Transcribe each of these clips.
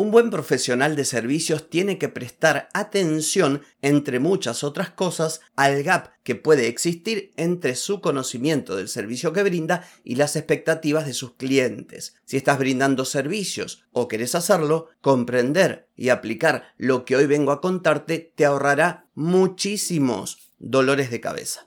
Un buen profesional de servicios tiene que prestar atención, entre muchas otras cosas, al gap que puede existir entre su conocimiento del servicio que brinda y las expectativas de sus clientes. Si estás brindando servicios o querés hacerlo, comprender y aplicar lo que hoy vengo a contarte te ahorrará muchísimos dolores de cabeza.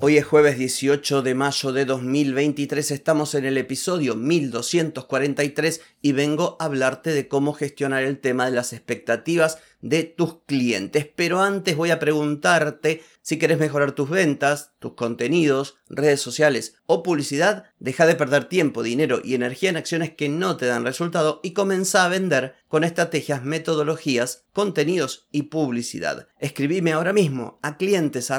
Hoy es jueves 18 de mayo de 2023, estamos en el episodio 1243 y vengo a hablarte de cómo gestionar el tema de las expectativas de tus clientes. Pero antes voy a preguntarte si quieres mejorar tus ventas, tus contenidos, redes sociales o publicidad, deja de perder tiempo, dinero y energía en acciones que no te dan resultado y comienza a vender con estrategias, metodologías, contenidos y publicidad. Escribime ahora mismo a clientes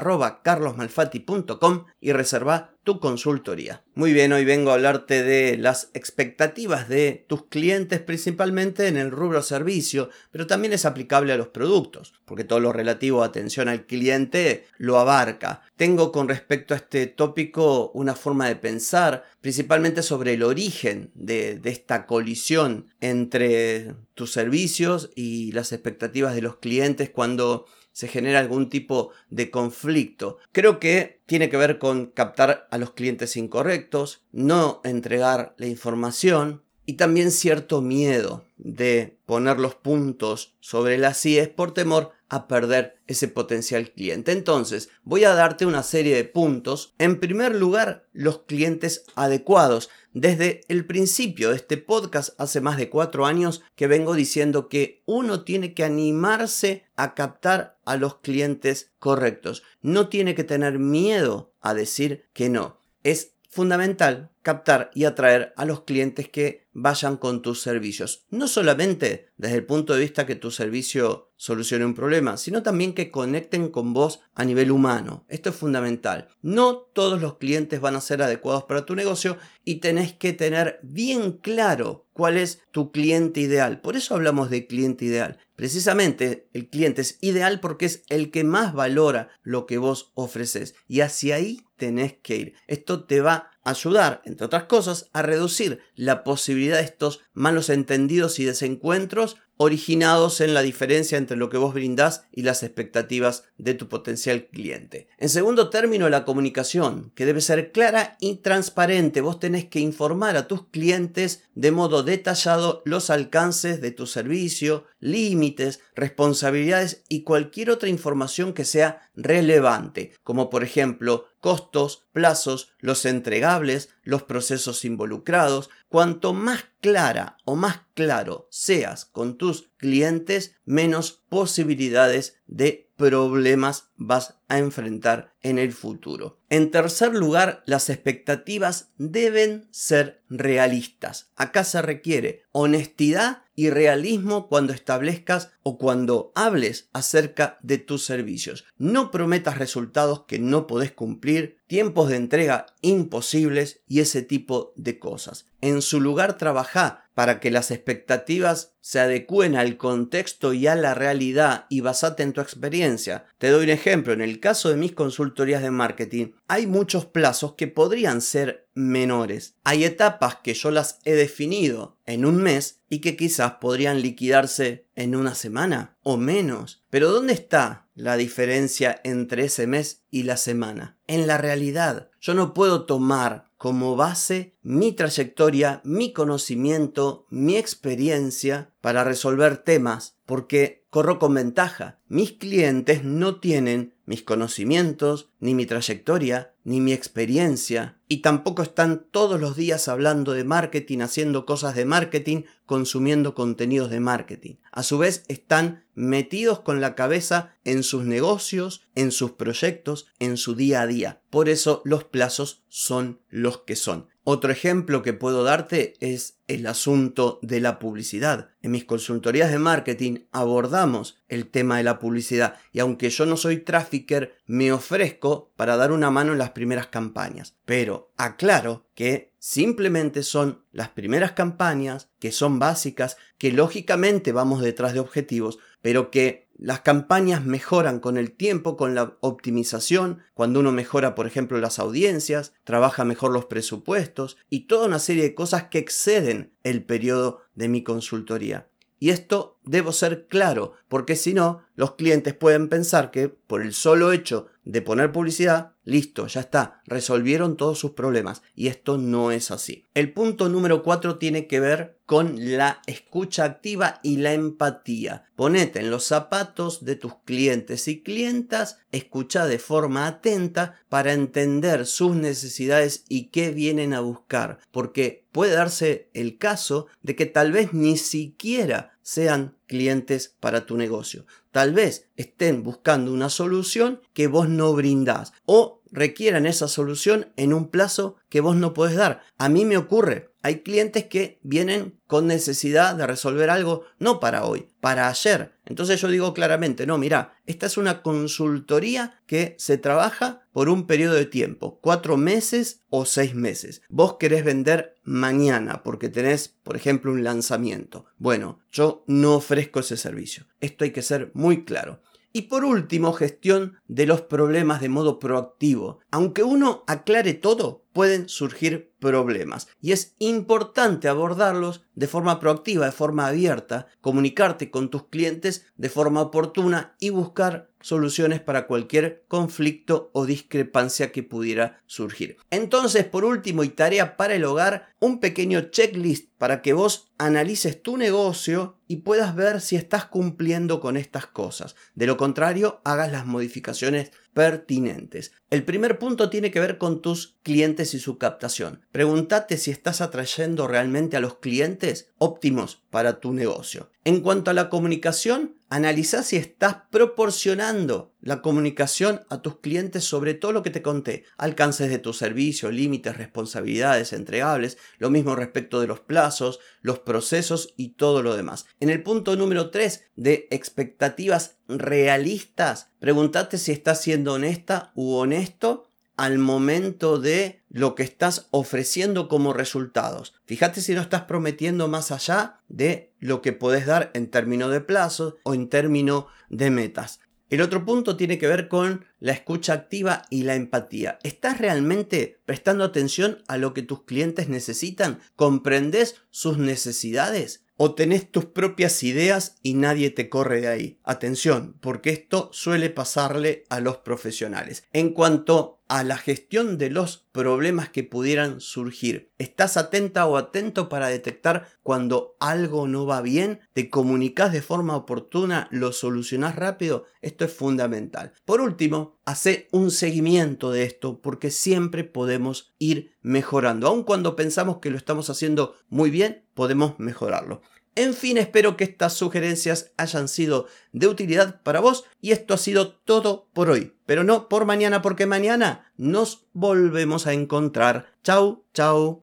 y reserva tu consultoría. Muy bien, hoy vengo a hablarte de las expectativas de tus clientes principalmente en el rubro servicio, pero también es aplicable a los productos, porque todo lo relativo a atención al cliente lo abarca. Tengo con respecto a este tópico una forma de pensar, principalmente sobre el origen de, esta colisión entre tus servicios y las expectativas de los clientes cuando se genera algún tipo de conflicto. Creo que tiene que ver con captar a los clientes incorrectos, no entregar la información y también cierto miedo de poner los puntos sobre las IES por temor a perder ese potencial cliente. Entonces, voy a darte una serie de puntos. En primer lugar, los clientes adecuados. Desde el principio de este podcast, hace más de cuatro años, que vengo diciendo que uno tiene que animarse a captar a los clientes correctos. No tiene que tener miedo a decir que no. Es fundamental captar y atraer a los clientes que vayan con tus servicios. No solamente desde el punto de vista que tu servicio solucione un problema, sino también que conecten con vos a nivel humano. Esto es fundamental. No todos los clientes van a ser adecuados para tu negocio y tenés que tener bien claro cuál es tu cliente ideal. Por eso hablamos de cliente ideal. Precisamente el cliente es ideal porque es el que más valora lo que vos ofreces y hacia ahí tenés que ir. Esto te va ayudar, entre otras cosas, a reducir la posibilidad de estos malos entendidos y desencuentros originados en la diferencia entre lo que vos brindás y las expectativas de tu potencial cliente. En segundo término, la comunicación, que debe ser clara y transparente. Vos tenés que informar a tus clientes de modo detallado los alcances de tu servicio, límites, responsabilidades y cualquier otra información que sea relevante, como por ejemplo costos, plazos, los entregables, los procesos involucrados. Cuanto más clara o más claro seas con tus clientes, menos posibilidades de problemas vas a enfrentar en el futuro. En tercer lugar, las expectativas deben ser realistas. Acá se requiere honestidad y realismo cuando establezcas o cuando hables acerca de tus servicios. No prometas resultados que no podés cumplir, tiempos de entrega imposibles y ese tipo de cosas. En su lugar, trabaja para que las expectativas se adecúen al contexto y a la realidad y basate en tu experiencia. Te doy un ejemplo, en el caso de mis consultorías de marketing, hay muchos plazos que podrían ser menores. Hay etapas que yo las he definido en un mes y que quizás podrían liquidarse en una semana o menos. Pero ¿dónde está la diferencia entre ese mes y la semana? En la realidad. Yo no puedo tomar como base mi trayectoria, mi conocimiento, mi experiencia para resolver temas, porque corro con ventaja. Mis clientes no tienen mis conocimientos, ni mi trayectoria, ni mi experiencia, y tampoco están todos los días hablando de marketing, haciendo cosas de marketing, consumiendo contenidos de marketing. A su vez están metidos con la cabeza en sus negocios, en sus proyectos, en su día a día. Por eso los plazos son los que son. Otro ejemplo que puedo darte es el asunto de la publicidad. En mis consultorías de marketing abordamos el tema de la publicidad y aunque yo no soy trafficker, me ofrezco para dar una mano en las primeras campañas. Pero aclaro que simplemente son las primeras campañas, que son básicas, que lógicamente vamos detrás de objetivos, pero que las campañas mejoran con el tiempo, con la optimización, cuando uno mejora, por ejemplo, las audiencias, trabaja mejor los presupuestos y toda una serie de cosas que exceden el periodo de mi consultoría. Y esto debo ser claro, porque si no, los clientes pueden pensar que por el solo hecho de poner publicidad, listo, ya está, resolvieron todos sus problemas. Y esto no es así. El punto número 4 tiene que ver con la escucha activa y la empatía. Ponete en los zapatos de tus clientes y clientas, escucha de forma atenta para entender sus necesidades y qué vienen a buscar, porque puede darse el caso de que tal vez ni siquiera sean clientes para tu negocio. Tal vez estén buscando una solución que vos no brindás o requieran esa solución en un plazo que vos no podés dar. A mí me ocurre, hay clientes que vienen con necesidad de resolver algo no para hoy, para ayer. Entonces yo digo claramente, no, mira, esta es una consultoría que se trabaja por un periodo de tiempo, cuatro meses o seis meses. Vos querés vender mañana porque tenés, por ejemplo, un lanzamiento. Bueno, yo no ofrezco ese servicio. Esto hay que ser muy claro. Y por último, gestión de los problemas de modo proactivo. Aunque uno aclare todo, pueden surgir problemas. Y es importante abordarlos de forma proactiva, de forma abierta, comunicarte con tus clientes de forma oportuna y buscar soluciones para cualquier conflicto o discrepancia que pudiera surgir. Entonces, por último y tarea para el hogar, un pequeño checklist para que vos analices tu negocio y puedas ver si estás cumpliendo con estas cosas. De lo contrario, hagas las modificaciones pertinentes. El primer punto tiene que ver con tus clientes y su captación. Pregúntate si estás atrayendo realmente a los clientes óptimos para tu negocio. En cuanto a la comunicación, analiza si estás proporcionando la comunicación a tus clientes sobre todo lo que te conté, alcances de tu servicio, límites, responsabilidades entregables, lo mismo respecto de los plazos, los procesos y todo lo demás. En el punto número 3 de expectativas realistas, pregúntate si estás siendo honesta u honesto al momento de lo que estás ofreciendo como resultados. Fíjate si no estás prometiendo más allá de lo que puedes dar en términos de plazos o en términos de metas. El otro punto tiene que ver con la escucha activa y la empatía. ¿Estás realmente prestando atención a lo que tus clientes necesitan? ¿Comprendes sus necesidades? ¿O tenés tus propias ideas y nadie te corre de ahí? Atención, porque esto suele pasarle a los profesionales. En cuanto a la gestión de los problemas que pudieran surgir. ¿Estás atenta o atento para detectar cuando algo no va bien? ¿Te comunicas de forma oportuna? ¿Lo solucionás rápido? Esto es fundamental. Por último, hace un seguimiento de esto porque siempre podemos ir mejorando. Aun cuando pensamos que lo estamos haciendo muy bien, podemos mejorarlo. En fin, espero que estas sugerencias hayan sido de utilidad para vos y esto ha sido todo por hoy. Pero no por mañana porque mañana nos volvemos a encontrar. Chau, chau.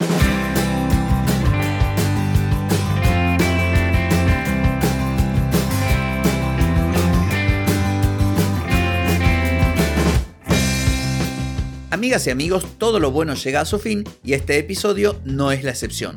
Amigas y amigos, todo lo bueno llega a su fin y este episodio no es la excepción.